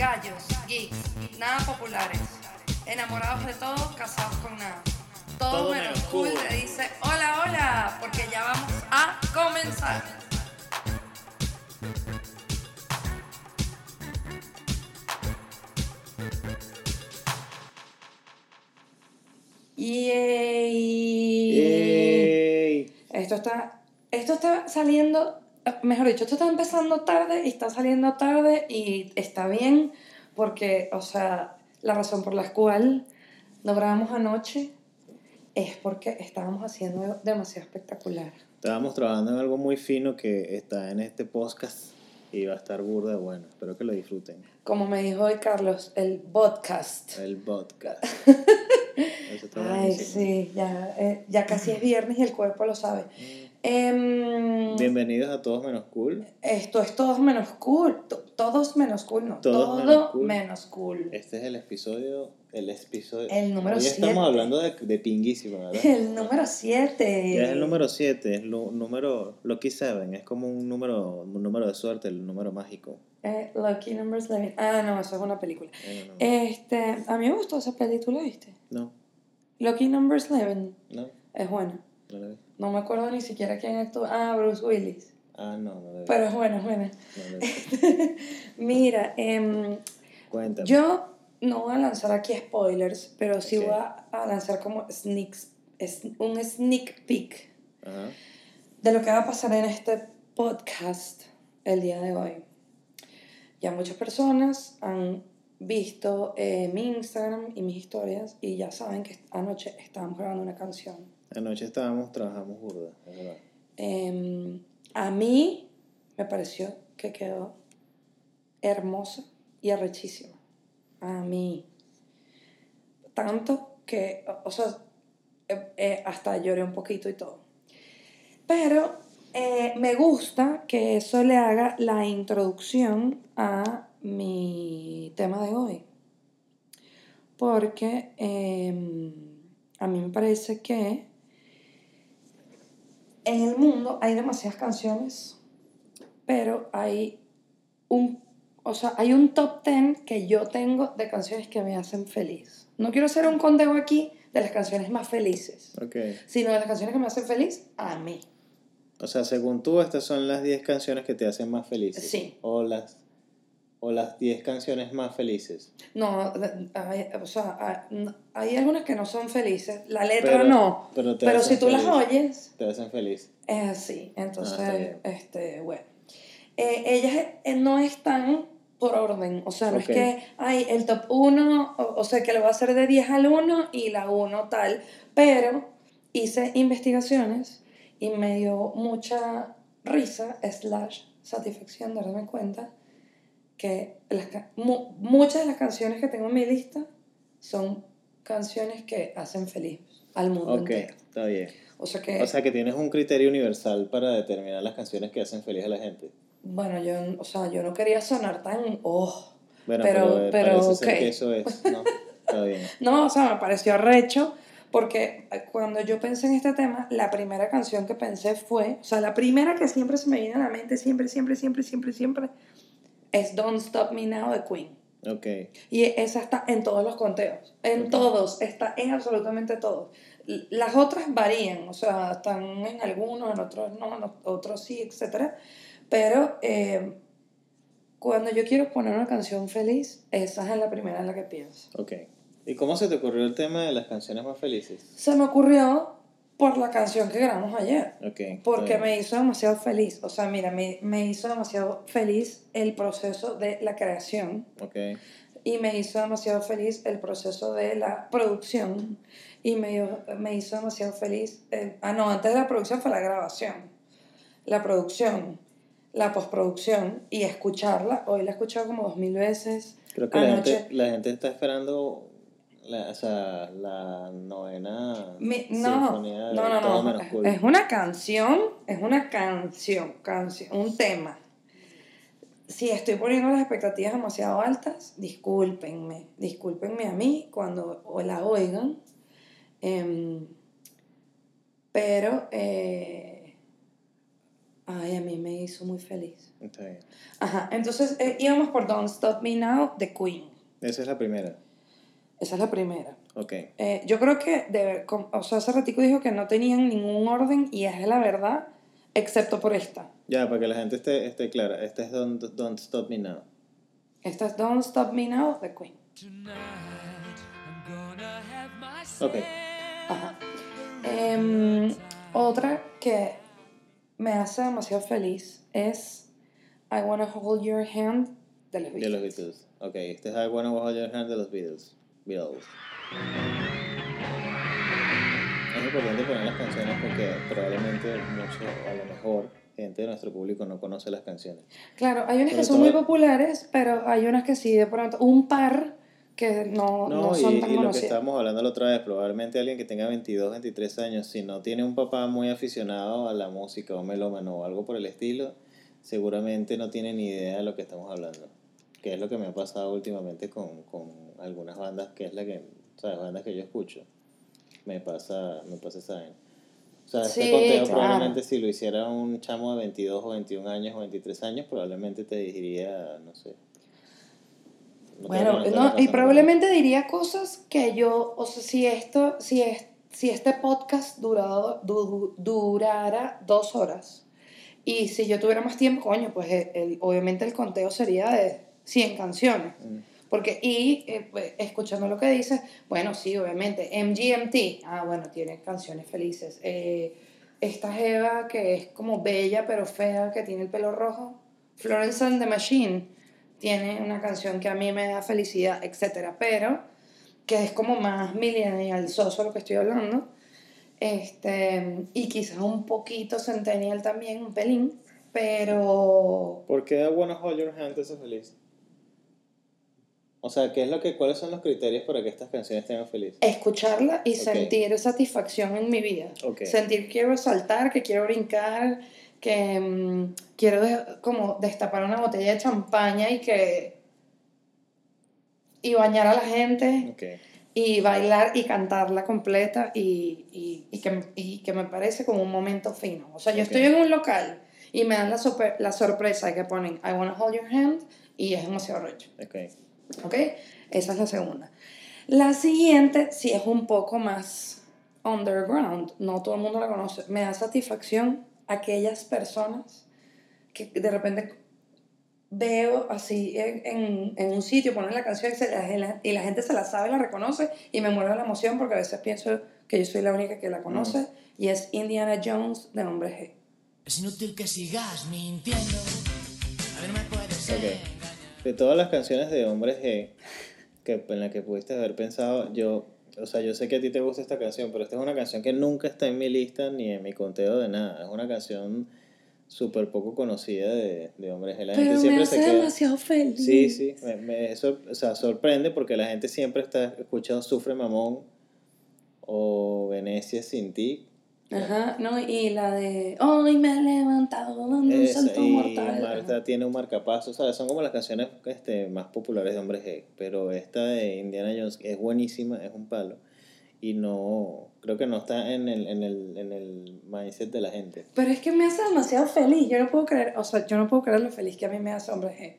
gallos, geeks, nada populares, enamorados de todo, casados con nada. Todo, Todo menos cool. le dice hola, hola, porque ya vamos a comenzar. Yay. Yay. Esto está, esto está saliendo, mejor dicho, esto está empezando tarde y está saliendo tarde y está bien porque, o sea, la razón por la cual no grabamos anoche es porque estábamos haciendo demasiado espectacular. Estábamos trabajando en algo muy fino que está en este podcast y va a estar burda bueno. Espero que lo disfruten. Como me dijo hoy Carlos, el podcast. El podcast. Eso está Ay, buenísimo. sí, ya, eh, ya casi es viernes y el cuerpo lo sabe. Em, Bienvenidos a Todos Menos Cool. Esto es todos menos cool. To- Todos menos cool, no. Todos Todo menos cool. menos cool. Este es el episodio. El episodio. El número Hoy siete. estamos hablando de, de pinguísimo, ¿verdad? El número 7. Ya es el número 7, es lo, número Lucky 7, es como un número, un número de suerte, el número mágico. Eh, Lucky Numbers 11. Ah, no, eso es una película. Eh, no, Este, a mí me gustó esa película, ¿viste? no, Lucky Numbers 11 no, es buena. No la vi. No me acuerdo ni siquiera quién actúa. Ah, Bruce Willis. Ah, no, no la vi. Pero es buena, es buena. no la vi. Mira, em, Cuéntame. yo no voy a lanzar aquí spoilers, pero sí Ok. voy a, a lanzar como sneaks, es, un sneak peek Ajá. de lo que va a pasar en este podcast el día de hoy. Ya muchas personas han visto eh, mi Instagram y mis historias y ya saben que anoche estábamos grabando una canción. Anoche estábamos, trabajamos burda. Em, a mí me pareció que quedó hermosa y arrechísima. A mí. Tanto que, o- o sea, eh, eh, hasta lloré un poquito y todo. Pero eh, me gusta que eso le haga la introducción a mi tema de hoy. Porque em, a mí me parece que en el mundo hay demasiadas canciones, pero hay un, o sea, hay un top 10 que yo tengo de canciones que me hacen feliz. No quiero hacer un conteo aquí de las canciones más felices, Ok. sino de las canciones que me hacen feliz a mí. O sea, según tú, estas son las 10 canciones que te hacen más felices. Sí. O las, o las 10 canciones más felices. No, hay, o sea, hay, algunas que no son felices. La letra Pero- no. pero Pero si tú las feliz. oyes, Te hacen feliz. es así. Entonces, Ah, este, bueno. Eh, ellas eh, no están por orden. O sea, no Ok. es que hay el top 1, o, o sea, que lo voy a hacer de 10 al 1 y la 1 tal. Pero hice investigaciones y me dio mucha risa, slash satisfacción darme cuenta que las mu- muchas de las canciones que tengo en mi lista son canciones que hacen feliz al mundo Ok, entero. está bien. O sea que, O sea, que tienes un criterio universal para determinar las canciones que hacen feliz a la gente. bueno, yo, o sea, yo no quería sonar tan, oh, Bueno, Pero- pero, eh, pero, parece ser que eso es. No, está bien. No, o sea, me pareció recho porque eh, cuando yo pensé en este tema, la primera canción que pensé fue, o sea, la primera que siempre se me viene a la mente, siempre, siempre, siempre, siempre, siempre, es Don't Stop Me Now de Queen. Ok. Y esa está en todos los conteos, en todos, está en absolutamente todos. Las otras varían, o sea, están en algunos, en otros no, en otros sí, etc. Pero eh, cuando yo quiero poner una canción feliz, esa es la primera en la que pienso. Ok. ¿Y cómo se te ocurrió el tema de las canciones más felices? Se me ocurrió por la canción que grabamos ayer. Ok. está Porque me hizo demasiado feliz. O sea, mira, me, me hizo demasiado feliz el proceso de la creación. Ok. Y me hizo demasiado feliz el proceso de la producción. Y me, me hizo demasiado feliz. el- ah, no, antes de la producción fue la grabación. La producción, la postproducción y escucharla. Hoy la he escuchado como dos mil veces. Creo que la gente, la gente está esperando la, o sea, la novena Mi- no, sinfonía de no, no, Todo no. Menos Cool. Es una canción, es una canción, canción, un tema. Si estoy poniendo las expectativas demasiado altas, discúlpenme, discúlpenme a mí cuando o la oigan. Em, pero, eh, Ay, a mí me hizo muy feliz. Está bien. Ajá, entonces eh, íbamos por Don't Stop Me Now de Queen. Esa es la primera. Esa es la primera. Ok. Eh, yo creo que, de, o sea, hace ratico dijo que no tenían ningún orden y es la verdad, excepto por esta. Ya, para que la gente esté, esté clara. Esta es Don't, Don't Stop Me Now. Esta es Don't Stop Me Now de Queen. Ok. Ajá. Em, otra que me hace demasiado feliz es I Wanna Hold Your Hand de los De Beatles. los Beatles. Ok, este es I Wanna Hold Your Hand de los Beatles. Es importante poner las canciones porque probablemente mucho, a lo mejor, gente de nuestro público no conoce las canciones. Claro, hay unas Sobre que son muy todo- populares, pero hay unas que sí, de pronto, un par que no, no, No, son y, tan y lo que estábamos hablando la otra vez, probablemente alguien que tenga 22, 23 años, si no tiene un papá muy aficionado a la música o melómano o algo por el estilo, seguramente no tiene ni idea de lo que estamos hablando. Que es lo que me ha pasado últimamente con, con algunas bandas, que es la que, ¿sabes? Bandas que yo escucho. Me pasa, me pasa esa vaina. O sea, este Sí, conteo claro. probablemente si lo hiciera un chamo de 22 o 21 años o 23 años, probablemente te diría, no sé. no Bueno, no, y probablemente diría cosas que yo, o sea, si esto, si es, si este podcast durado, du- durara dos horas y si yo tuviera más tiempo, coño, pues el, el- obviamente el conteo sería de 100 canciones. Mm. Porque, y eh, pues, escuchando lo que dices, bueno, sí, obviamente, MGMT, ah, bueno, tiene canciones felices. Eh, esta Jeva que es como bella pero fea, que tiene el pelo rojo, Florence and the Machine, tiene una canción que a mí me da felicidad, etcétera, pero que es como más millennial, soso lo que estoy hablando, este, y quizás un poquito centennial también, un pelín, pero ¿Por qué Wanna Hold Your Hand te hace feliz? O sea, ¿qué es lo que, ¿cuáles son los criterios para que estas canciones te hagan feliz? escucharla y Ok. sentir satisfacción en mi vida. Ok. Sentir que quiero saltar, que quiero brincar, que mm, quiero de- como destapar una botella de champaña y que y bañar a la gente Ok. y bailar y cantarla completa y, y, y que, y que me parece como un momento fino. O sea, yo estoy en un local y me dan la, super- la sorpresa de que ponen I wanna hold your hand y es demasiado recho. Ok. ¿Ok? Esa es la segunda. La siguiente sí es un poco más underground, no todo el mundo la conoce. Me da satisfacción aquellas personas que de repente veo así en, en, en un sitio, ponen la canción y, se la- y la gente se la sabe, la reconoce y me muero de la emoción porque a veces pienso que yo soy la única que la conoce y es Indiana Jones de Hombre G. Es inútil que sigas mintiendo. A ver, me puedes Ok. De todas las canciones de Hombres G que, en las que pudiste haber pensado, yo, o sea, yo sé que a ti te gusta esta canción, pero esta es una canción que nunca está en mi lista ni en mi conteo de nada. Es una canción súper poco conocida de, de Hombres G. La Pero gente me siempre hace se queda... demasiado feliz. Sí, sí, me, me sor- o sea, sorprende porque la gente siempre está escuchando Sufre Mamón o Venecia sin ti. Ajá, no, y la de Hoy me he levantado dando un salto y mortal. Marta tiene un marcapaso, ¿sabes? Son como las canciones este, más populares de Hombres G, pero esta de Indiana Jones es buenísima, es un palo, y no, creo que no está en el, en el, en el mindset de la gente. Pero es que me hace demasiado feliz. Yo no puedo creer, o sea, yo no puedo creer lo feliz que a mí me hace Hombre G.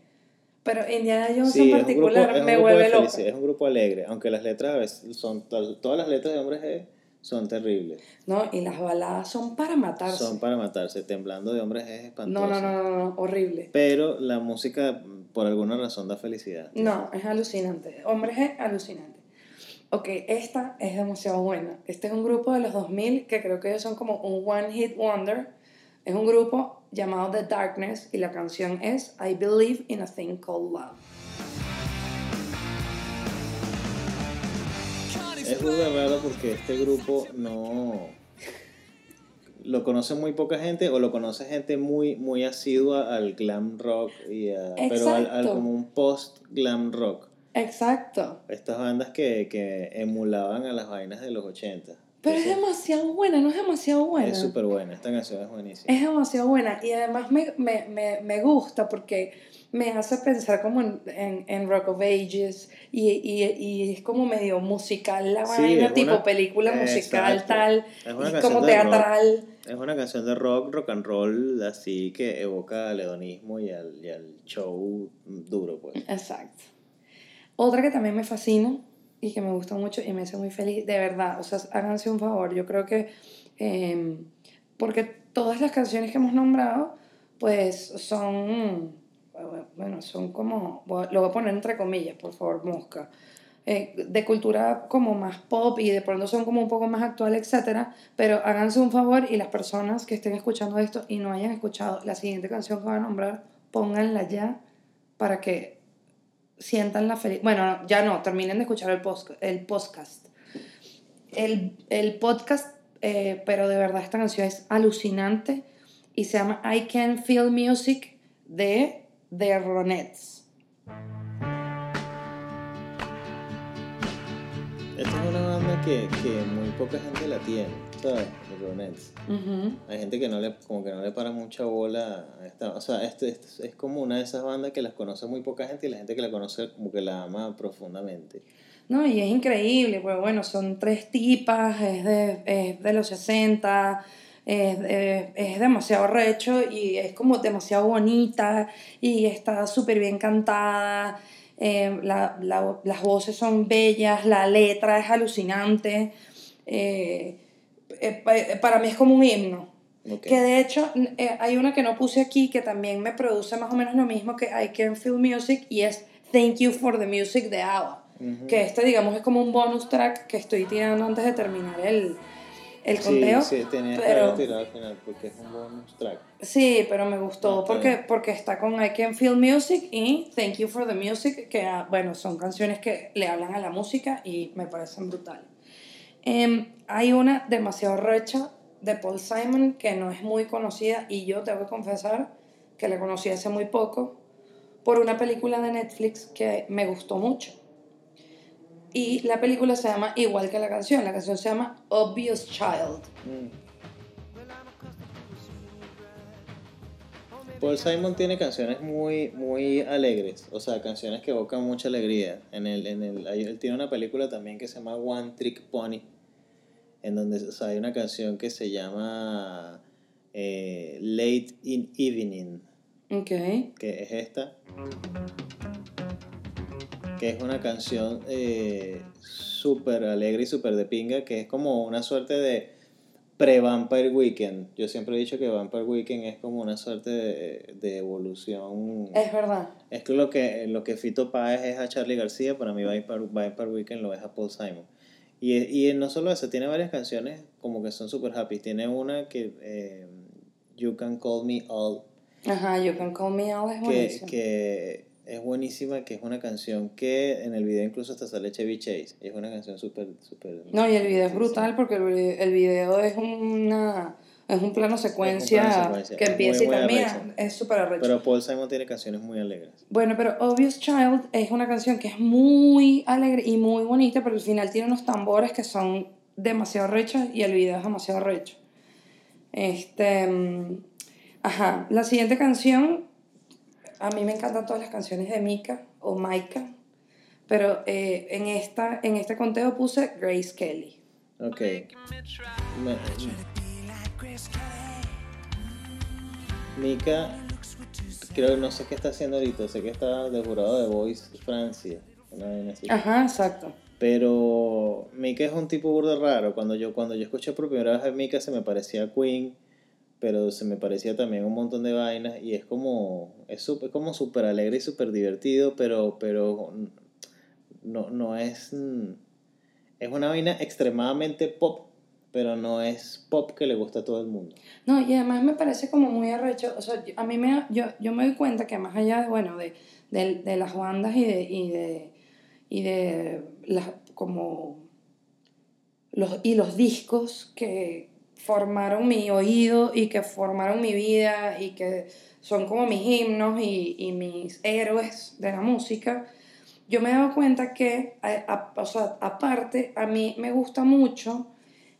Pero Indiana Jones Sí, en particular grupo- me vuelve felicidad, Es un grupo alegre, aunque las letras a veces son, to- todas las letras de Hombres G son terribles, No, y las baladas son para matarse. son para matarse, temblando de Hombres es espantoso. no, no, no, no, no, horrible. Pero la música, por alguna razón, da felicidad. No, es alucinante. Hombre G, alucinante. Ok, esta es demasiado buena. Este es un grupo de los 2000 que creo que ellos son como un One Hit Wonder. Es un grupo llamado The Darkness y la canción es I Believe in a Thing Called Love. Es muy raro porque este grupo no lo conoce muy poca gente o lo conoce gente muy muy asidua al glam rock y a- pero al, al como un post glam rock. Exacto. Estas bandas que, que emulaban a las vainas de los 80. Pero es demasiado buena, no es es demasiado buena. Es súper buena, esta canción es buenísima. Es demasiado buena y además me, me, me, me gusta porque me hace pensar como en, en, en Rock of Ages y, y, y es como medio musical la Sí, vaina, tipo una- película musical Exacto. tal, Es una y canción como rock. teatral. Es una canción de rock, rock and roll, así que evoca al hedonismo y al, y al show duro, pues. Exacto. Otra que también me fascina y que me gusta mucho y me hace muy feliz, de verdad, o sea, háganse un favor, yo creo que, eh, porque todas las canciones que hemos nombrado, pues son, bueno, son como, lo voy a poner entre comillas, por favor, mosca, eh, de cultura como más pop y de pronto son como un poco más actual, etcétera, pero háganse un favor y las personas que estén escuchando esto y no hayan escuchado la siguiente canción que voy a nombrar, pónganla ya para que sientan la felicidad. Bueno, ya no, terminen de escuchar el, post el podcast. El, el podcast, eh, pero de verdad esta canción es alucinante y se llama I Can Feel Music de The Ronettes. Esta es una banda que, que muy poca gente la tiene, ¿sabes? Ronettes. Ujú. Hay gente que no le, como que no le para mucha bola a esta, o sea, este, este es como una de esas bandas que las conoce muy poca gente y la gente que la conoce como que la ama profundamente. No, y es increíble, pues bueno, son tres tipas, es de, es de los 60, es, de- es demasiado recho y es como demasiado bonita y está súper bien cantada, eh, la- la- las voces son bellas, la letra es alucinante, eh, eh, pa- para mí es como un himno. Ok. Que de hecho eh, hay una que no puse aquí que también me produce más o menos lo mismo que I Can Feel Music y es Thank You for the Music de ABBA. Ujú. Que este, digamos, es como un bonus track que estoy tirando antes de terminar el, el Sí, conteo. sí, tenías que pero, al final porque es un bonus track. sí, pero me gustó No, porque, bien. porque está con I Can Feel Music y Thank You for the Music, que ah, bueno, son canciones que le hablan a la música y me parecen brutal. Em, hay una demasiado recha de Paul Simon que no es muy conocida y yo tengo que confesar que la conocí hace muy poco por una película de Netflix que me gustó mucho. Y la película se llama igual que la canción, la canción se llama Obvious Child. Mm. Paul Simon tiene canciones muy, muy alegres, o sea, canciones que evocan mucha alegría. En el, en el, él tiene una película también que se llama One Trick Pony, en donde o sea, hay una canción que se llama eh, Late in Evening, Ok. que es esta, que es una canción eh, súper alegre y súper de pinga, que es como una suerte de pre-Vampire Weekend. Yo siempre he dicho que Vampire Weekend es como una suerte de, de evolución. Es verdad. Es que lo que, lo que Fito Páez es a Charlie García, para mí Vampire, Vampire Weekend lo es a Paul Simon. Y, y no solo eso, tiene varias canciones como que son súper happy. Tiene una que, eh, You Can Call Me All, Ajá, You Can Call Me Out es que, buenísimo. que es buenísima, que es una canción que en el video incluso hasta sale Chevy Chase. Y es una canción súper, súper... No, y el video es brutal porque el video, es una es un plano secuencia, plano secuencia, que empieza y termina. Es súper arrecho. Pero Paul Simon tiene canciones muy alegres. Bueno, pero Obvious Child es una canción que es muy alegre y muy bonita, pero al final tiene unos tambores que son demasiado rechos y el video es demasiado recho. Este, mm, ajá, la siguiente canción, a mí me encantan todas las canciones de Mika o Maika, pero eh, en, esta, en este conteo puse Grace Kelly. Ok. Mika, creo que no sé qué está haciendo ahorita. Sé que está de jurado de Voice Francia. Una vaina así. Ajá, exacto. Pero Mika es un tipo burdo raro. Cuando yo, cuando yo escuché por primera vez a Mika se me parecía a Queen, pero se me parecía también un montón de vainas. Y es como, es súper- como súper alegre y súper divertido, pero, pero no, no es... Es una vaina extremadamente pop, pero no es pop que le gusta a todo el mundo. No, y además me parece como muy arrecho, o sea, a mí me, yo, yo me doy cuenta que más allá de, bueno, de, de, de las bandas y de, y de, y de las, como, los, y los discos que formaron mi oído y que formaron mi vida y que son como mis himnos y, y mis héroes de la música, yo me he dado cuenta que, a- a- o sea, aparte, a mí me gusta mucho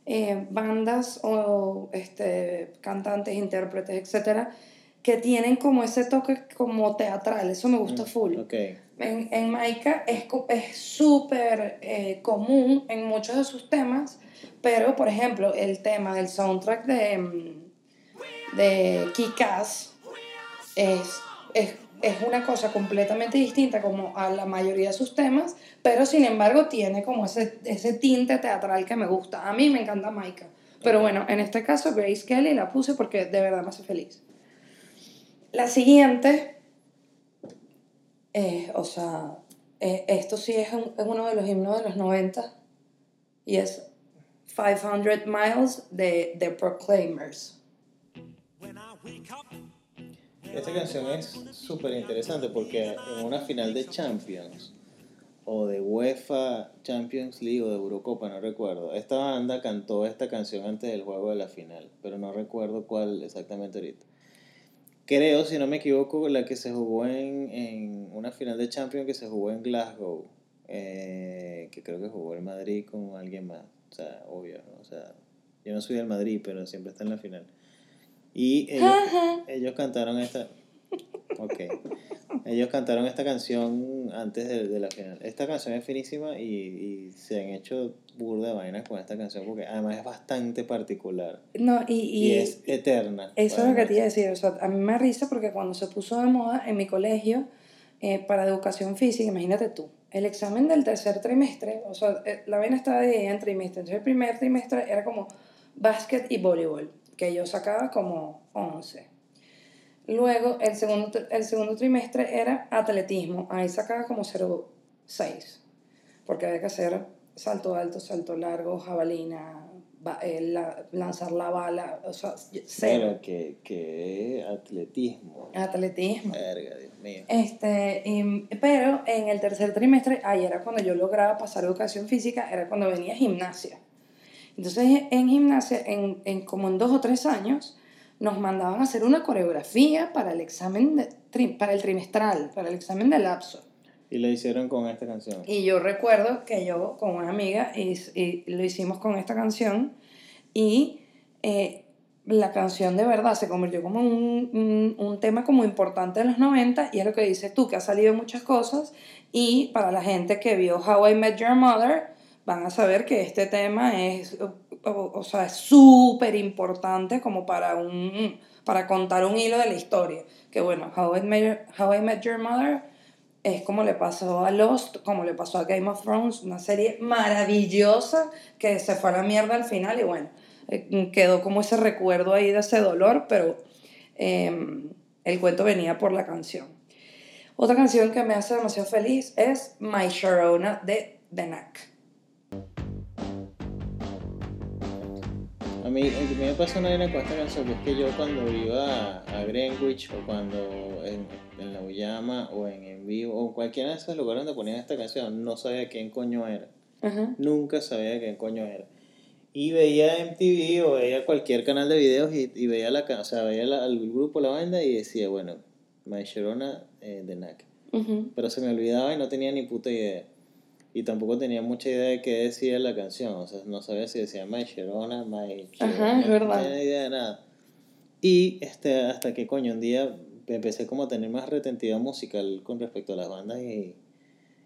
eh, bandas o este, cantantes, intérpretes, etcétera, que tienen como ese toque como teatral, eso me gusta full. Ok. En, en Maika es co- es súper eh, común en muchos de sus temas, pero por ejemplo el tema del soundtrack de, mm, de Kick-Ass es, es, es una cosa completamente distinta como a la mayoría de sus temas, pero sin embargo tiene como ese, ese tinte teatral que me gusta. A mí me encanta Maika. Pero bueno, en este caso Grace Kelly la puse porque de verdad me hace feliz. La siguiente, eh, o sea, eh, esto sí es, un- es uno de los himnos de los 90 y es 500 Miles de The Proclaimers. Esta canción es súper interesante porque en una final de Champions o de UEFA Champions League o de Eurocopa, no recuerdo, esta banda cantó esta canción antes del juego de la final, pero no recuerdo cuál exactamente ahorita. Creo, si no me equivoco, la que se jugó en, en una final de Champions que se jugó en Glasgow, eh, que creo que jugó el Madrid con alguien más, o sea, obvio, ¿no? o sea, yo no soy del Madrid, pero siempre está en la final. Y ellos, ellos cantaron esta. Ok. Ellos cantaron esta canción antes de, de la final. Esta canción es finísima y, y se han hecho burda de vainas con esta canción porque además es bastante particular No, y, y, y es eterna. eso es lo que te iba a decir. O sea, a mí me risa porque cuando se puso de moda en mi colegio eh, para educación física, imagínate tú, el examen del tercer trimestre, o sea, eh, la vaina estaba dividida en trimestres. Entonces el primer trimestre era como básquet y voleibol, que yo sacaba como 11. Luego el segundo, el segundo trimestre era atletismo, ahí sacaba como 0,6, porque había que hacer salto alto, salto largo, jabalina, ba- la- lanzar la bala, o sea, cero. Pero que, que atletismo. Atletismo. Verga, Dios mío. Este, y- pero en el tercer trimestre, ahí era cuando yo lograba pasar educación física, era cuando venía gimnasia. Entonces, en gimnasia, en, en como en dos o tres años, nos mandaban a hacer una coreografía para el examen, de, para el trimestral, para el examen de lapso. Y lo hicieron con esta canción. Y yo recuerdo que yo con una amiga y, y lo hicimos con esta canción y eh, la canción de verdad se convirtió como un, un, un tema como importante de los 90 y es lo que dices tú, que ha salido muchas cosas y para la gente que vio How I Met Your Mother van a saber que este tema es, o, o- sea, súper importante como para, un, para contar un hilo de la historia. Que bueno, How I Met, How I Met Your Mother es como le pasó a Lost, como le pasó a Game of Thrones, una serie maravillosa que se fue a la mierda al final y bueno, eh, quedó como ese recuerdo ahí de ese dolor, pero eh, el cuento venía por la canción. Otra canción que me hace demasiado feliz es My Sharona de The. A mí, a mí me pasa una vaina con esta canción, es que yo cuando iba a Greenwich o cuando en la Uyama o en En Vivo o en cualquiera de esos lugares donde ponían esta canción, no sabía quién coño era. Ajá. Nunca sabía quién coño era. Y veía MTV o veía cualquier canal de videos y, y veía la o sea, veía la- al grupo, la banda y decía, bueno, My Sharona eh, de NAC. Ujú. Pero se me olvidaba y no tenía ni puta idea. Y tampoco tenía mucha idea de qué decía la canción. O sea, no sabía si decía My Sharona, My Ajá, Sharona, es verdad. No tenía idea de nada. Y este, hasta que coño, un día empecé como a tener más retentiva musical con respecto a las bandas y,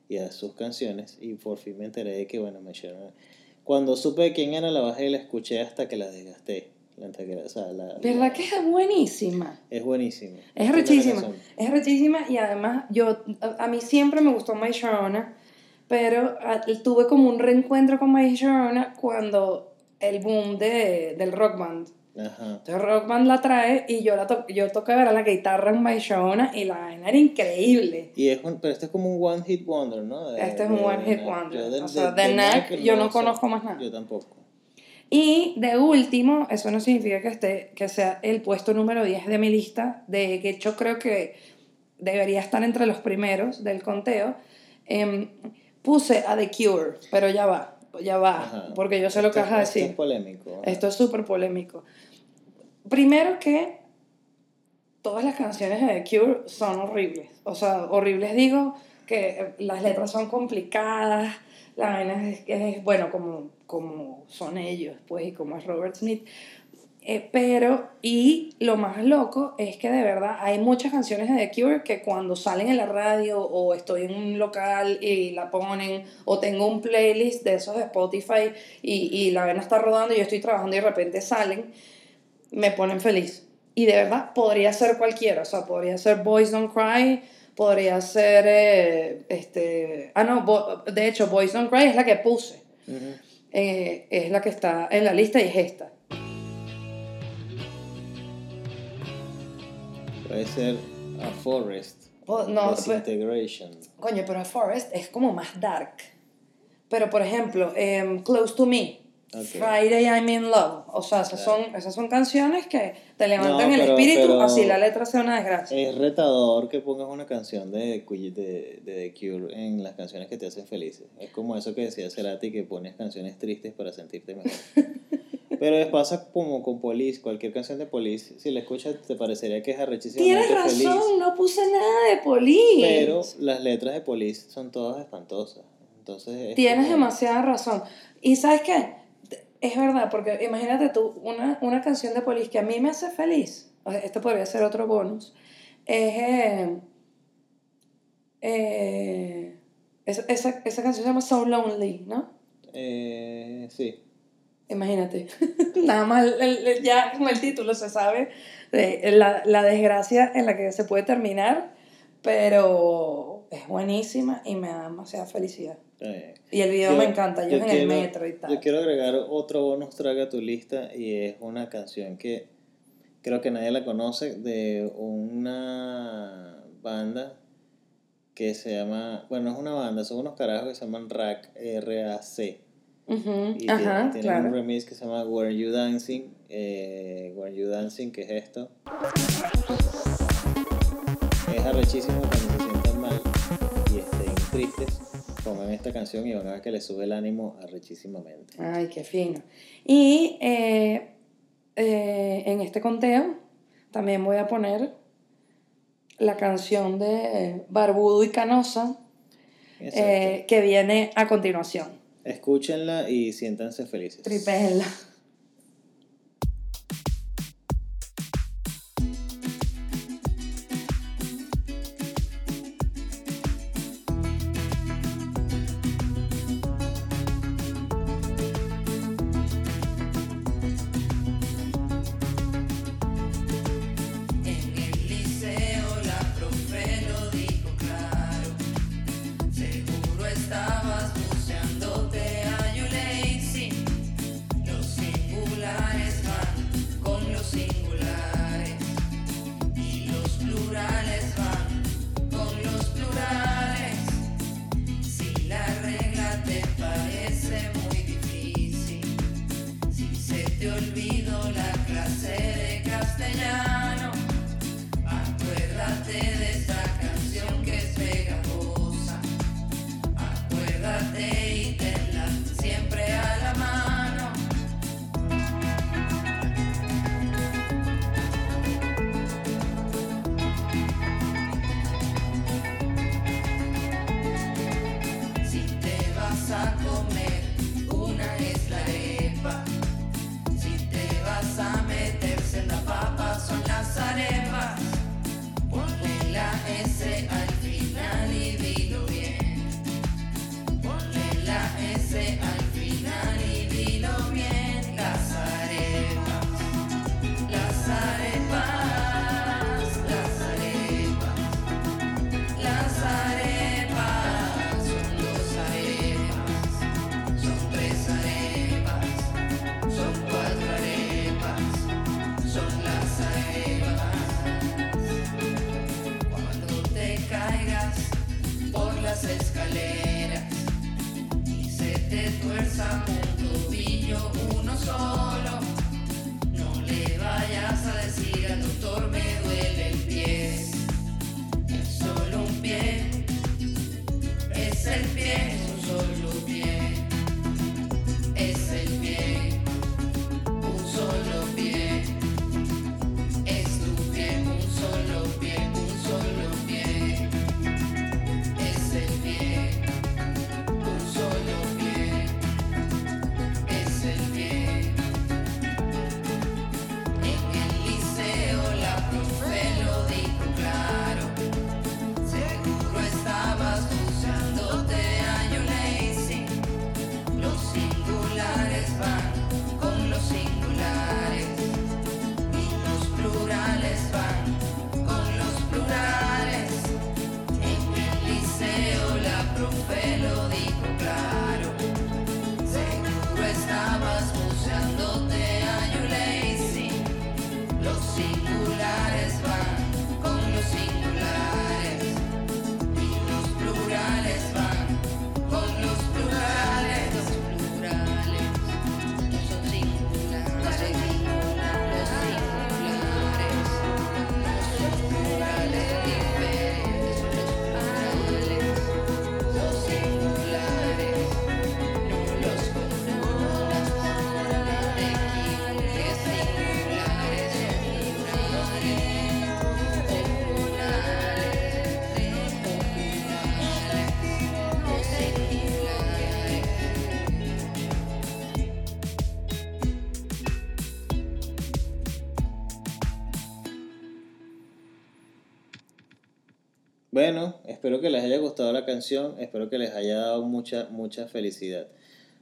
y a sus canciones. Y por fin me enteré de que, bueno, My Sharona. Cuando supe quién era, la bajé y la escuché hasta que la desgasté. O sea, la- ¿Verdad la- que es buenísima? es buenísima. Es rechísima, es rechísima y además yo, a, a mí siempre me gustó My Sharona, pero a- tuve como un reencuentro con My Sharona cuando el boom de, del rock band. Ajá. Entonces Rock Band la trae y yo, la to yo toqué ver la guitarra en Sharona y la vaina era increíble. Y es un, pero este es como un one hit wonder, ¿no? De- Este es un de- one hit wonder. Yo O sea, de- de de Knack Knack yo no conozco más nada. Yo tampoco. Y de último, eso no significa que, esté, que sea el puesto número 10 de mi lista, de que yo creo que debería estar entre los primeros del conteo. Em, puse a The Cure, pero ya va, ya va, Ajá. porque yo sé lo que Esto- vas a esto decir. es polémico. ajá. Esto es súper polémico. Primero que todas las canciones de The Cure son horribles. O sea, horribles digo que eh, las letras son complicadas, La vaina es, es bueno, como, como son ellos, pues, y como es Robert Smith. Eh, pero, y lo más loco es que de verdad hay muchas canciones de The Cure que cuando salen en la radio o estoy en un local y la ponen, o tengo un playlist de esos de Spotify y, y la vena está rodando y yo estoy trabajando y de repente salen, me ponen feliz. Y de verdad podría ser cualquiera, o sea, podría ser Boys Don't Cry, podría ser, eh, este, ah no, Bo- de hecho Boys Don't Cry es la que puse, Ujú. Eh, es la que está en la lista y es esta. Puede ser A Forest. Po- no, pues- Disintegration. Coño, pero Forest es como más dark. Pero, por ejemplo, em, Close to Me, Ok. Friday I'm in Love. O sea, esas, Claro. son, esas son canciones que te levantan No, el pero- espíritu, pero- así la letra sea una desgracia. Es retador que pongas una canción de, de, de The Cure en las canciones que te hacen felices. Es como eso que decía Cerati, que pones canciones tristes para sentirte mejor. Pero es- pasa como con Police, cualquier canción de Police, si la escuchas te parecería que es arrechísimamente Tienes feliz. razón, no puse nada de Police. Pero las letras de Police son todas espantosas. Entonces es Tienes como- demasiada razón. ¿Y sabes qué? Es verdad, porque imagínate tú, una, una canción de Police que a mí me hace feliz, o sea, este podría ser otro bonus, es... eh, eh, esa, esa, esa canción se llama So Lonely, ¿no? Eh, sí. Imagínate. Nada más el- el- el- ya como el título se sabe la, la desgracia en la que se puede terminar, pero es buenísima y me da demasiada felicidad. Eh, Y el video Yo- me encanta, yo, yo en el quiero- metro y tal. Yo quiero agregar otro bonus track a tu lista y es una canción que creo que nadie la conoce de una banda que se llama, bueno, no es una banda, son unos carajos que se llaman RAC, R-A-C. Ujú, Y Ajá, tienen, tienen claro. un remix que se llama Were You Dancing, eh, Were You Dancing, que es esto. Es arrechísimo esta canción y van a ver que les sube el ánimo arrechísimamente. Ay, qué fino. Y eh, eh, en este conteo también voy a poner la canción de Barbudo y Canosa eh, que viene a continuación. Escúchenla y siéntanse felices. Tripéenla. Espero que les haya gustado la canción, espero que les haya dado mucha, mucha felicidad.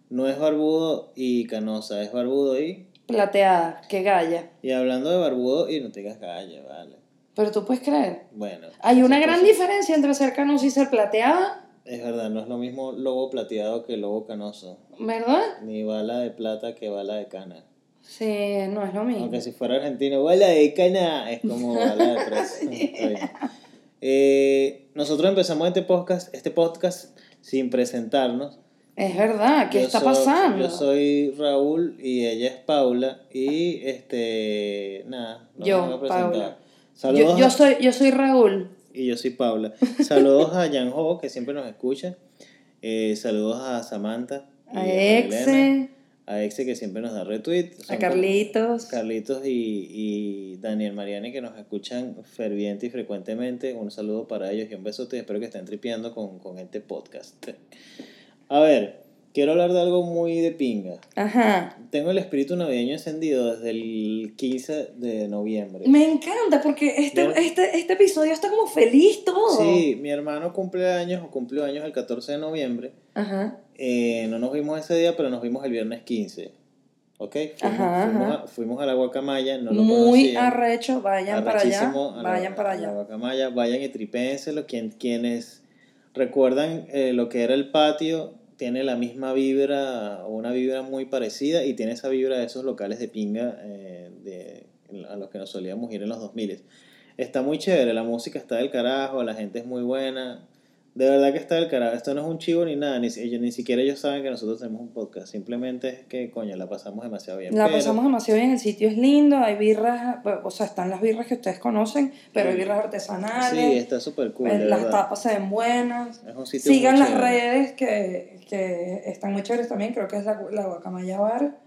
No es barbudo y canosa, es barbudo y... Plateada, que galla. Y hablando de barbudo y no te digas galla, vale. Pero tú puedes creer. Bueno. Hay una gran cosas- diferencia entre ser canosa y ser plateada, Es verdad, no es lo mismo lobo plateado que lobo canoso. ¿verdad? Ni bala de plata que bala de cana. Sí, no es lo mismo. Aunque si fuera argentino, bala de cana, es como bala de preso. Eh, nosotros empezamos este podcast, este podcast sin presentarnos. Es verdad, ¿qué Yo está pasando? Yo soy Raúl y ella es Paula. Y este, nada, no Yo, me voy a presentar. Paula. Saludos yo, soy, yo soy Raúl. y yo soy Paula. Saludos a Jan Ho, que siempre nos escucha. Eh, saludos a Samantha. y A. Exe, A Exe, que siempre nos da retweet. a Carlitos. Carlitos y, y Daniel Mariani que nos escuchan ferviente y frecuentemente. Un saludo para ellos y un besote. Espero que estén tripeando con, con este podcast. A ver, quiero hablar de algo muy de pinga. Ajá. Tengo el espíritu navideño encendido desde el 15 de noviembre. Me encanta porque este, Bien. este, este episodio está como feliz todo. Sí, mi hermano cumple años o cumplió años el 14 de noviembre. Ajá. Eh, no nos vimos ese día, pero nos vimos el viernes 15. ¿Ok? Fuimos, Ajá, fuimos ajá. a, fuimos a la Guacamaya. No lo Muy arrecho, vayan para allá. La- Vayan para a la allá. Guacamaya, vayan y tripénselo. Quien, quienes recuerdan eh, lo que era el patio, tiene la misma vibra, una vibra muy parecida, y tiene esa vibra de esos locales de pinga eh, de, a los que nos solíamos ir en los 2000. Está muy chévere, la música está del carajo, la gente es muy buena. De verdad que está del carajo. Esto no es un chivo ni nada, ni, ni siquiera ellos saben que nosotros tenemos un podcast. Simplemente es que, coño, la pasamos demasiado bien. La Pero- pasamos demasiado bien, el sitio es lindo, hay birras, pues, o sea, están las birras que ustedes conocen, pero hay birras Sí, artesanales, está súper cool. de las verdad. tapas se ven buenas. Es un sitio Sigan las chévere. redes que, que están muy chéveres también, creo que es la, la Guacamaya Bar.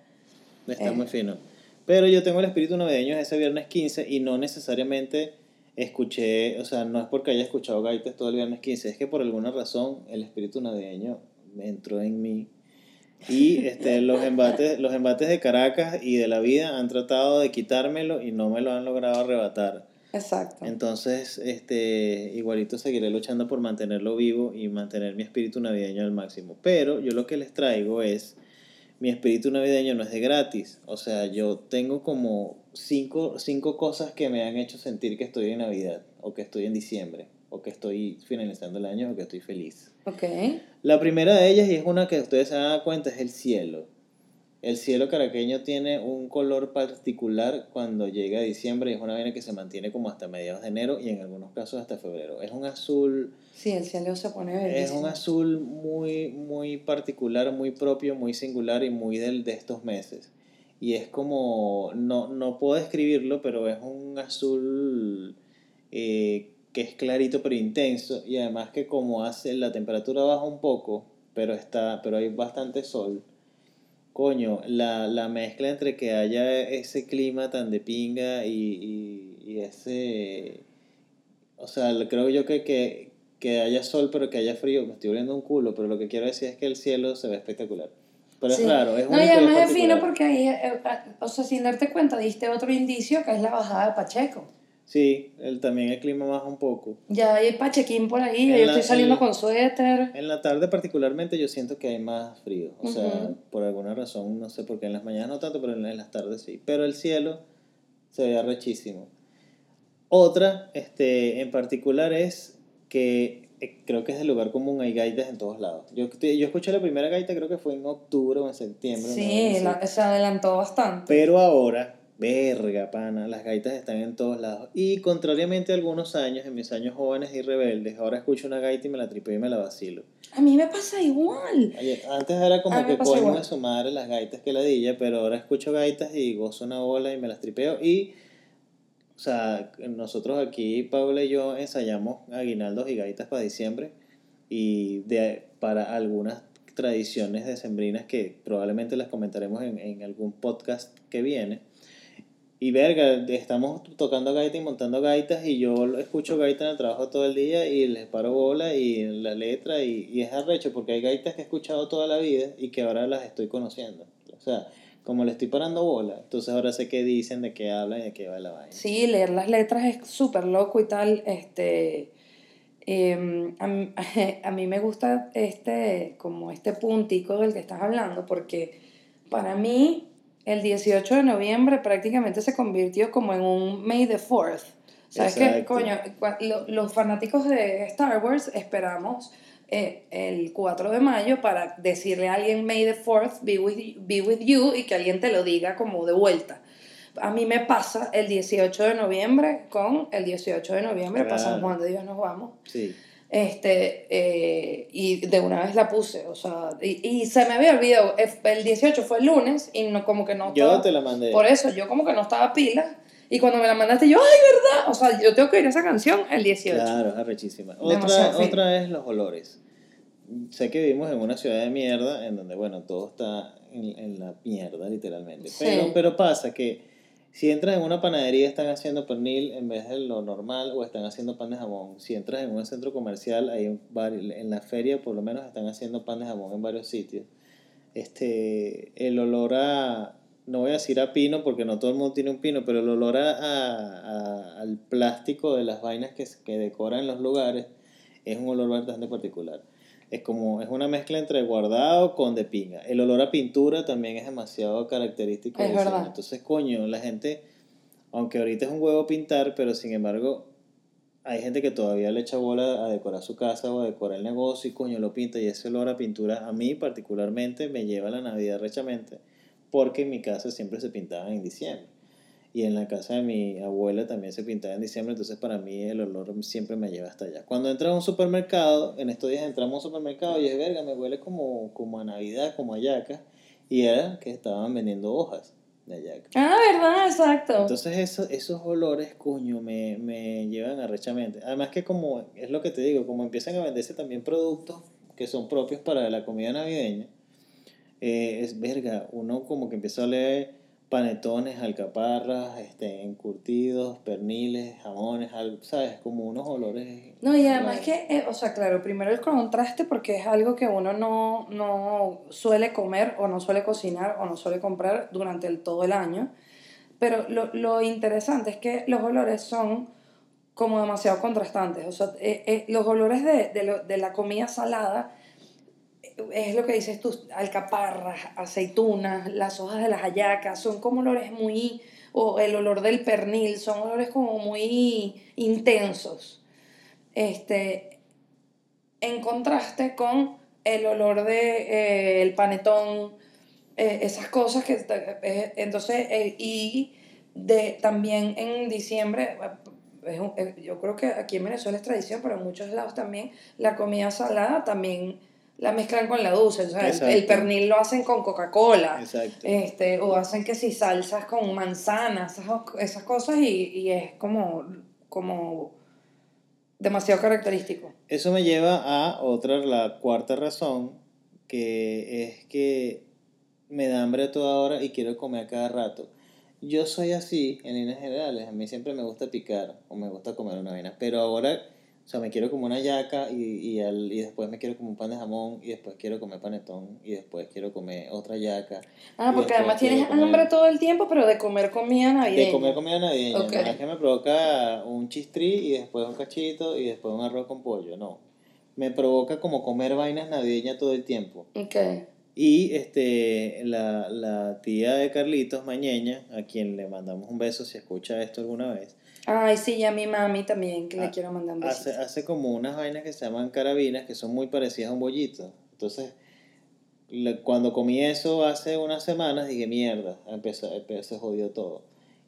Está Eh. muy fino. Pero yo tengo el espíritu navideño ese viernes 15 y no necesariamente escuché, o sea, no es porque haya escuchado gaitas todo el viernes 15, es que por alguna razón el espíritu navideño me entró en mí. Y este, los, embates, los embates de Caracas y de la vida han tratado de quitármelo y no me lo han logrado arrebatar. Exacto. Entonces, este, igualito seguiré luchando por mantenerlo vivo y mantener mi espíritu navideño al máximo. Pero yo lo que les traigo es, mi espíritu navideño no es de gratis. O sea, yo tengo como cinco, cinco cosas que me han hecho sentir que estoy en Navidad, o que estoy en diciembre, o que estoy finalizando el año, o que estoy feliz. Ok. La primera de ellas, y es una que ustedes se van a dar cuenta, es el cielo. El cielo caraqueño tiene un color particular cuando llega diciembre y es una vaina que se mantiene como hasta mediados de enero y en algunos casos hasta febrero. Es un azul, Sí, el cielo se pone es bellísimo. un azul muy, muy particular, muy propio, muy singular y muy del, de estos meses. Y es como, no, no puedo describirlo, pero es un azul eh, que es clarito pero intenso y además que como hace la temperatura baja un poco, pero, está, pero hay bastante sol. Coño, la, la mezcla entre que haya ese clima tan de pinga y, y, y ese... O sea, creo yo que, que, que haya sol pero que haya frío, me estoy volviendo un culo, pero lo que quiero decir es que el cielo se ve espectacular. Pero Sí. es raro, es No, y además es fino porque ahí, eh, eh, o sea, sin darte cuenta, diste otro indicio que es la bajada de Pacheco. Sí, el, también el clima baja un poco. Ya hay Pachequín por ahí, En yo la- estoy saliendo en- con suéter. En la tarde particularmente yo siento que hay más frío. O sea, Ujú. por alguna razón, no sé por qué en las mañanas no tanto, pero en, las tardes sí. Pero el cielo se ve arrechísimo. Otra, este, en particular es que eh, creo que es del lugar común, hay gaitas en todos lados. Yo, yo escuché la primera gaita, creo que fue en octubre o en septiembre. una vaina Sí, así. la- se adelantó bastante. Pero ahora, verga, pana, las gaitas están en todos lados. Y contrariamente a algunos años, en mis años jóvenes y rebeldes, ahora escucho una gaita y me la tripeo y me la vacilo. A mí me pasa igual. Oye, antes era A como que coño de su madre las gaitas que ladilla, pero ahora escucho gaitas y gozo una bola y me las tripeo. Y, o sea, nosotros aquí, Paula y yo, ensayamos aguinaldos y gaitas para diciembre y de, para algunas tradiciones decembrinas que probablemente las comentaremos en, en algún podcast que viene. Y verga, estamos tocando gaitas y montando gaitas y yo escucho gaitas en el trabajo todo el día y les paro bola y la letra y, y es arrecho porque hay gaitas que he escuchado toda la vida y que ahora las estoy conociendo. O sea, como le estoy parando bola, entonces ahora sé qué dicen, de qué hablan y de qué va la vaina. Sí, leer las letras es súper loco y tal. Este, Eh, a, a mí me gusta este, como este puntico del que estás hablando, porque para mí el 18 de noviembre prácticamente se convirtió como en un May the 4th. ¿Sabes qué? Coño, los fanáticos de Star Wars esperamos eh, el 4 de mayo para decirle a alguien May the 4th be with, you- be with you y que alguien te lo diga como de vuelta. A mí me pasa el 18 de noviembre con el 18 de noviembre para San Claro. Juan de Dios nos vamos. Sí. Este, eh, y de una vez la puse, o sea, y, y se me había olvidado, eh, el 18 fue el lunes y no como que no Yo estaba- te la mandé. por eso yo como que no estaba pila y cuando me la mandaste yo, ay, ¿verdad? O sea, yo tengo que oír esa canción el 18. Claro, es arrechísima. Otra, otra es los olores. Sé que vivimos en una ciudad de mierda, en donde, bueno, todo está en, en la mierda, literalmente. Sí. Pero, pero pasa que si entras en una panadería están haciendo pernil en vez de lo normal o están haciendo pan de jamón. Si entras en un centro comercial, hay un en la feria por lo menos están haciendo pan de jamón en varios sitios. Este, el olor a, no voy a decir a pino porque no todo el mundo tiene un pino, pero el olor a- a- al plástico de las vainas que, que decoran los lugares es un olor bastante particular. Es como, es una mezcla entre guardado con de pinga. El olor a pintura también es demasiado característico. Es de verdad. Entonces, coño, la gente, aunque ahorita es un huevo pintar, pero sin embargo, hay gente que todavía le echa bola a decorar su casa o a decorar el negocio y coño lo pinta y ese olor a pintura a mí particularmente me lleva a la Navidad rechamente porque en mi casa siempre se pintaba en diciembre y en la casa de mi abuela también se pintaba en diciembre entonces para mí el olor siempre me lleva hasta allá cuando entras a un supermercado en estos días entramos a un supermercado y dije verga me huele como, como a Navidad como a yaca y era que estaban vendiendo hojas de yaca Ah, ¿verdad? Exacto. entonces eso- esos olores, coño, me, me llevan arrechamente. Además que como, es lo que te digo, como empiezan a venderse también productos que son propios para la comida navideña, eh, es verga, uno como que empieza a oler panetones, alcaparras, este, encurtidos, perniles, jamones, algo, ¿sabes? Como unos olores... No, y además raros. que, eh, o sea, claro, primero el contraste porque es algo que uno no, no suele comer o no suele cocinar o no suele comprar durante el, todo el año. Pero lo, lo interesante es que los olores son como demasiado contrastantes. O sea, eh, eh, los olores de, de, lo- de la comida salada es lo que dices tú, alcaparras, aceitunas, las hojas de las hallacas, son como olores muy, o el olor del pernil, son olores como muy intensos. Este, en contraste con el olor de eh, el panetón, eh, esas cosas que eh, entonces y de también en diciembre yo creo que aquí en Venezuela es tradición pero en muchos lados también la comida salada también la mezclan con la dulce o sea, el, pernil lo hacen con Coca-Cola este, o hacen que si salsas con manzanas, esas, esas cosas, y, y es como, como demasiado característico. Eso me lleva a otra, la cuarta razón, que es que me da hambre a toda hora y quiero comer a cada rato. Yo soy así en líneas generales, a mí siempre me gusta picar o me gusta comer una vaina, pero ahora, o sea, me quiero comer una yaca y, y, al- y después me quiero comer un pan de jamón y después quiero comer panetón y después quiero comer otra yaca. Ah, porque además tienes comer- hambre todo el tiempo, pero de comer comida navideña. De comer comida navideña, Ok. no es que me provoca un chistrí y después un cachito y después un arroz con pollo, no. Me provoca como comer vainas navideñas todo el tiempo. Ok. Y este, la, la tía de Carlitos, Mañeña, a quien le mandamos un beso si escucha esto alguna vez, Ay, sí, y a mi mami también, que le Ah, quiero mandar un hace, besito. hace como unas vainas que se llaman carabinas que son muy parecidas a un bollito. Entonces, la- cuando comí eso hace unas semanas dije, mierda, empezó, empe- se jodió todo.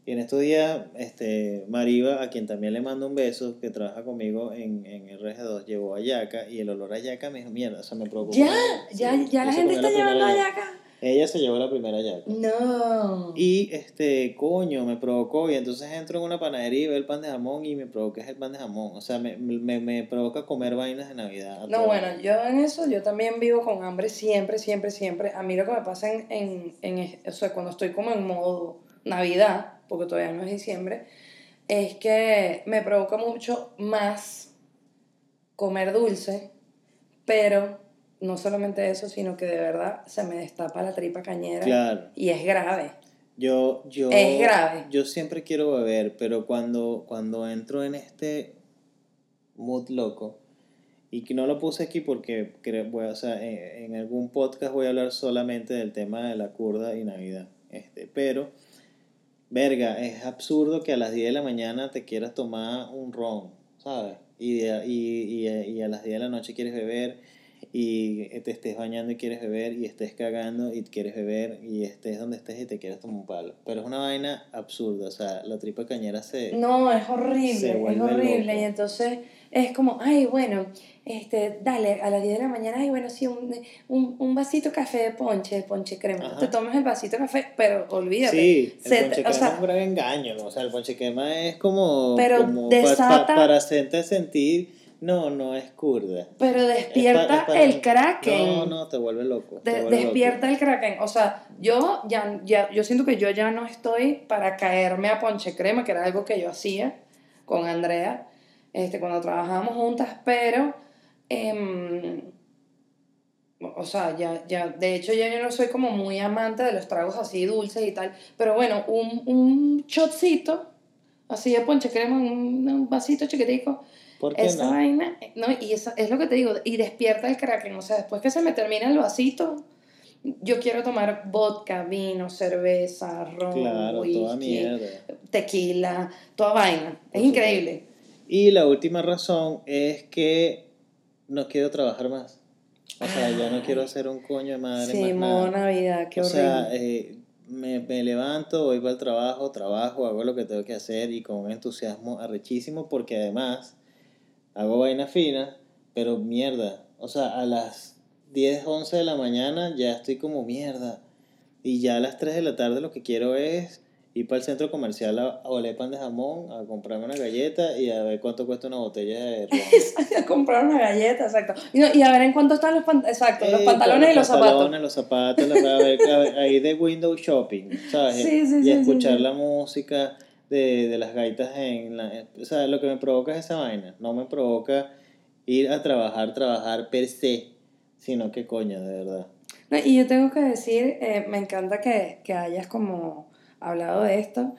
Y en estos días, este, Mariva, a quien también le mando un beso, que trabaja conmigo en, en RG2, llevó a Yaca y el olor a Yaca me dijo, mierda, eso me provocó. Ya, Sí, ya, ya la gente está llevando yaca. Ella se llevó la primera Yaca. No. Y este, coño, me provocó. Y entonces entro en una panadería y veo el pan de jamón y me provoca el pan de jamón. O sea, me, me, me provoca comer vainas de Navidad. No, bueno, yo en eso, yo también vivo con hambre siempre, siempre, siempre. A mí lo que me pasa en, en, en o sea, cuando estoy como en modo Navidad, porque todavía no es diciembre, es que me provoca mucho más comer dulce, pero no solamente eso, sino que de verdad se me destapa la tripa cañera Claro. y es grave. Yo, yo, Es grave. Yo siempre quiero beber, pero cuando, cuando entro en este mood loco, Y que no lo puse aquí porque creo, voy o sea, en, en algún podcast voy a hablar solamente del tema de la curda y Navidad. Este, pero, verga, es absurdo que a las 10 de la mañana te quieras tomar un ron, ¿sabes? Y, de- y, y, y a las 10 de la noche quieres beber y te estés bañando y quieres beber y estés cagando y quieres beber y estés donde estés y te quieres tomar un palo. Pero es una vaina absurda, o sea, la tripa cañera se... No, es horrible, es horrible. loco. Y entonces es como, ay, bueno, este, dale, a las 10 de la mañana, ay, bueno, sí, un, un, un vasito café de ponche, de ponche crema. Ajá. Te tomas el vasito de café, pero olvídate. Sí, el se- ponche o crema sea, es un gran engaño, ¿no? o sea, el ponche crema es como, Pero como desata- pa- para hacerte sentir, no, no es curda. pero Es pa- despierta es el kraken. No, no, te vuelve loco. te De- vuelve despierta el kraken. O sea, yo ya, ya, yo siento que yo ya no estoy para caerme a ponche crema, que era algo que yo hacía con Andrea este, cuando trabajábamos juntas, pero, em, o sea, ya, ya, de hecho ya yo no soy como muy amante de los tragos así dulces y tal, pero bueno, un, un shotcito, así de ponche crema, un, un vasito chiquitico. ¿Por qué esa no? vaina, no, y eso es lo que te digo, y despierta el kraken, o sea, después que se me termina el vasito, yo quiero tomar vodka, vino, cerveza, ron, Claro, toda whisky, mierda. tequila, toda vaina, es Por increíble. Y la última razón es que no quiero trabajar más. O sea, ya no quiero hacer un coño de madre Sí, más modo nada. Navidad, qué o horrible. sea, eh, me, me levanto, voy para el trabajo, trabajo, hago lo que tengo que hacer y con un entusiasmo arrechísimo porque además hago vaina fina, pero mierda. O sea, a las 10, 11 de la mañana ya estoy como mierda. Y ya a las 3 de la tarde lo que quiero es ir para el centro comercial a, a oler pan de jamón, a comprarme una galleta y a ver cuánto cuesta una botella de ron. a comprar una galleta, exacto. Y, no, y a ver en cuánto están los pantalones, exacto, los Eh, pantalones y los zapatos. pantalones, los zapatos, a ver, a ver, ahí de window shopping, ¿sabes? Sí, sí, y sí, escuchar la música de, de las gaitas en la... O sea, lo que me provoca es esa vaina, no me provoca ir a trabajar, trabajar per se, sino que coño, de verdad. No, y yo tengo que decir, eh, me encanta que, que hayas como hablado de esto,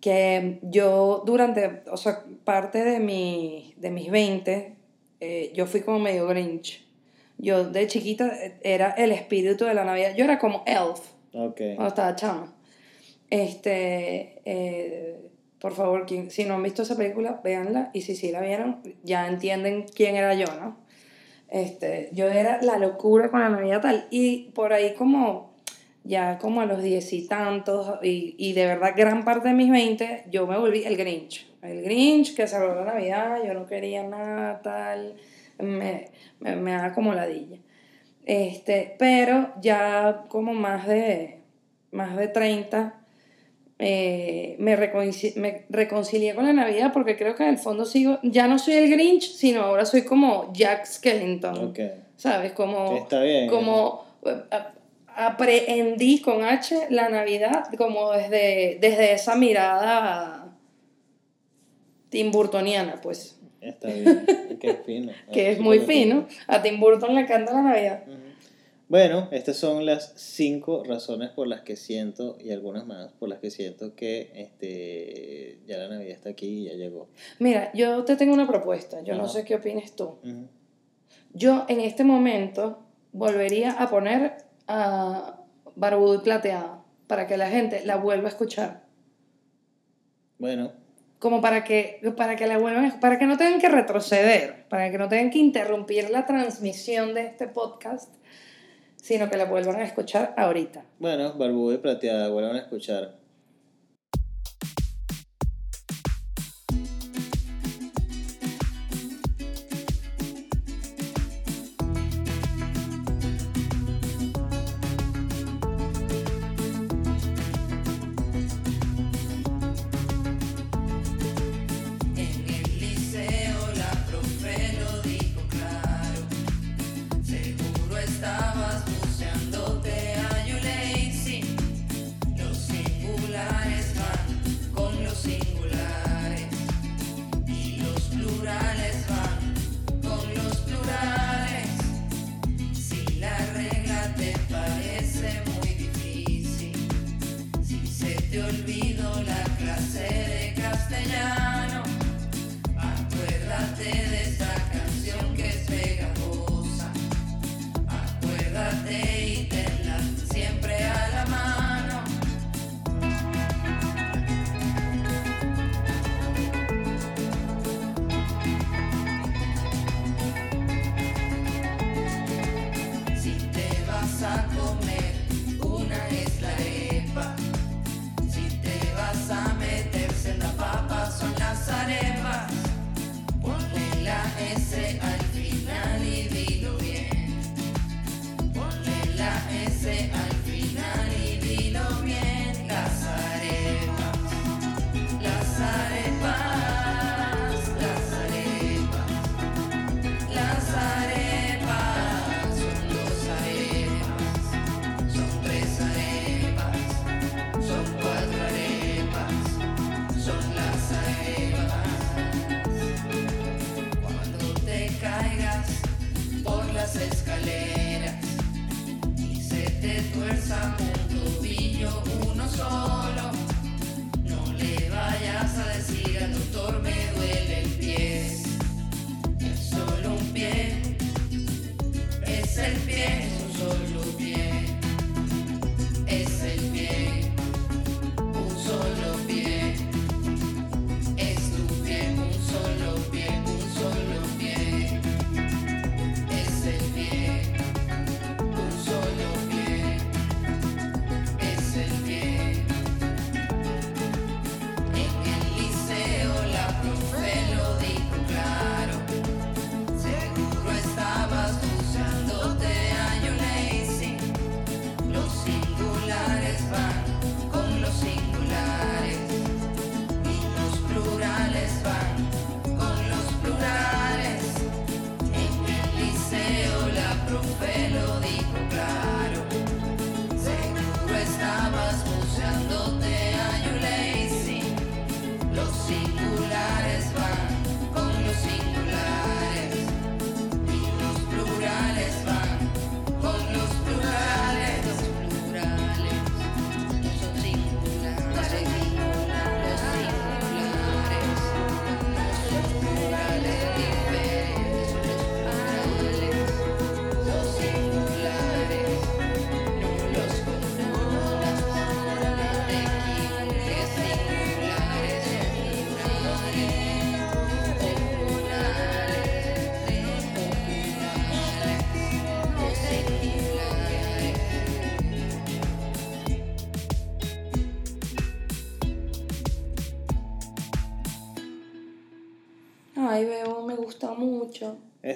que yo durante, o sea, parte de, mi, de mis 20, eh, yo fui como medio grinch. Yo de chiquita eh, era el espíritu de la Navidad. Yo era como elf Ok. cuando estaba chama. Este, eh, por favor, quien, si no han visto esa película, véanla. Y si sí la vieron, ya entienden quién era yo, ¿no? Este, yo era la locura con la Navidad tal. Y por ahí como, ya como a los diez y tantos, y, y de verdad gran parte de mis 20, yo me volví el Grinch. El Grinch que celebró la Navidad, yo no quería nada tal, me, me, me da como ladilla. Este, pero ya como más de, más de 30, eh, me, reconcilié, me reconcilié con la Navidad porque creo que en el fondo sigo, ya no soy el Grinch, sino ahora soy como Jack Skellington. ¿Sabes? Como, está bien. como eh, a- aprehendí con H la Navidad como desde, desde esa mirada timburtoniana, pues, Está bien. que es fino. que es muy fino. A Tim Burton le encanta la Navidad. Bueno, estas son las cinco razones por las que siento, y algunas más, por las que siento que este, ya la Navidad está aquí y ya llegó. Mira, yo te tengo una propuesta, yo no sé qué opines tú. Yo en este momento volvería a poner a Barbudo y Plateado para que la gente la vuelva a escuchar. Bueno, como para que, para que la vuelvan, para que no tengan que retroceder, para que no tengan que interrumpir la transmisión de este podcast, sino que la vuelvan a escuchar ahorita. bueno, Barbudo y Plateada, vuelvan a escuchar. tuerza un tobillo, uno solo.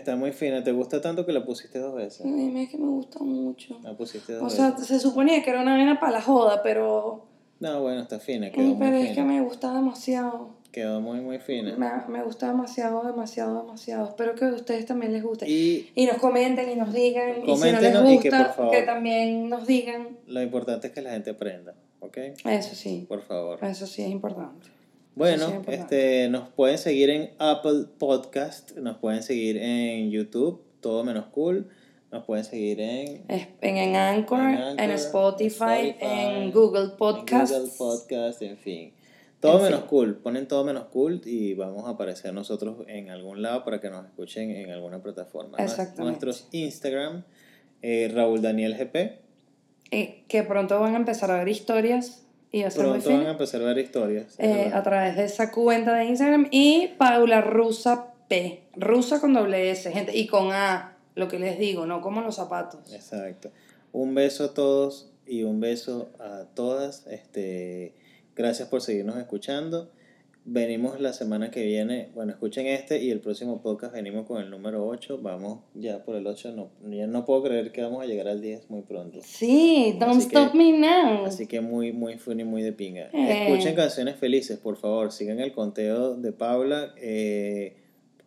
Está muy fina. ¿Te gusta tanto que la pusiste dos veces? Dime es que me gusta mucho. La pusiste dos O veces. sea, se suponía que era una vena para la joda, pero. No, bueno, está fina. Quedó Pero muy es que fina. me gusta demasiado. Quedó muy, muy fina. Me, me gusta demasiado, demasiado, demasiado. Espero que a ustedes también les guste. Y Y nos comenten y nos digan. y si no les y que, gusta, por favor. que también nos digan. lo importante es que la gente aprenda, ¿ok? Eso sí. Por favor. Eso sí es importante. Bueno, este, nos pueden seguir en Apple Podcast, nos pueden seguir en YouTube, todo menos cool, nos pueden seguir en, En, en Anchor, En Spotify, Spotify, en Google Podcasts. en Google Podcast, en fin. Todo En menos fin. cool, ponen todo menos cool y vamos a aparecer nosotros en algún lado para que nos escuchen en alguna plataforma. Exactamente. Nuestros Instagram, eh, Raúl Daniel GP. eh, que pronto van a empezar a ver historias y va a ser muy Pronto van a fino. empezar a ver historias. eh, a través de esa cuenta de Instagram. Y Paula Rusa P. Rusa con doble S, gente. Y con A, lo que les digo, no como los zapatos. Exacto. Un beso a todos y un beso a todas. Este, gracias por seguirnos escuchando. Venimos la semana que viene, bueno, escuchen este y el próximo podcast venimos con el número 8. Vamos ya por el 8, no, ya no puedo creer que vamos a llegar al 10 muy pronto. Sí, don't Así que- stop me now. Así que muy, muy funny, muy de pinga. Eh. Escuchen canciones felices, por favor. Sigan el conteo de Paula. eh,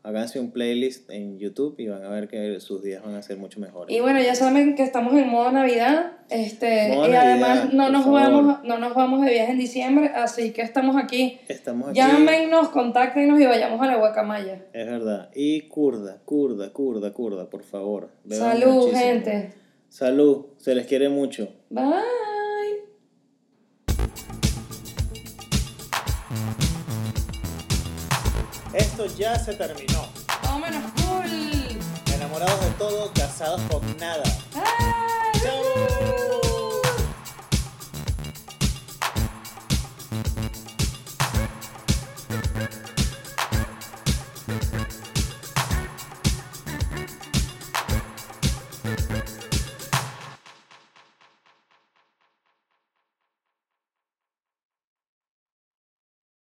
háganse un playlist en YouTube y van a ver que sus días van a ser mucho mejores. Y bueno, ya saben que estamos en modo Navidad. Este, Modo y además no nos, favor. vamos, no nos vamos de viaje en diciembre, así que estamos aquí. Estamos aquí. Llámenos, contáctenos y vayamos a la guacamaya. Es verdad. Y curda, curda, curda, curda, por favor. Beban Salud, muchísimo. gente. Salud. Se les quiere mucho. Bye. Ya se terminó. Vámonos, cool. Enamorados de todo, casados con nada. Bye.